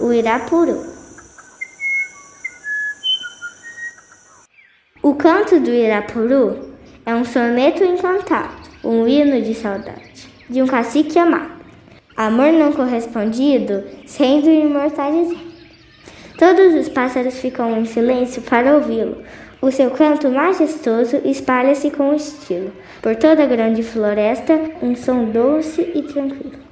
o Irapuru. O canto do Irapuru é um soneto encantado, um hino de saudade, de um cacique amado. Amor não correspondido, sendo imortalizado. Todos os pássaros ficam em silêncio para ouvi-lo. O seu canto majestoso espalha-se com estilo. Por toda a grande floresta, um som doce e tranquilo.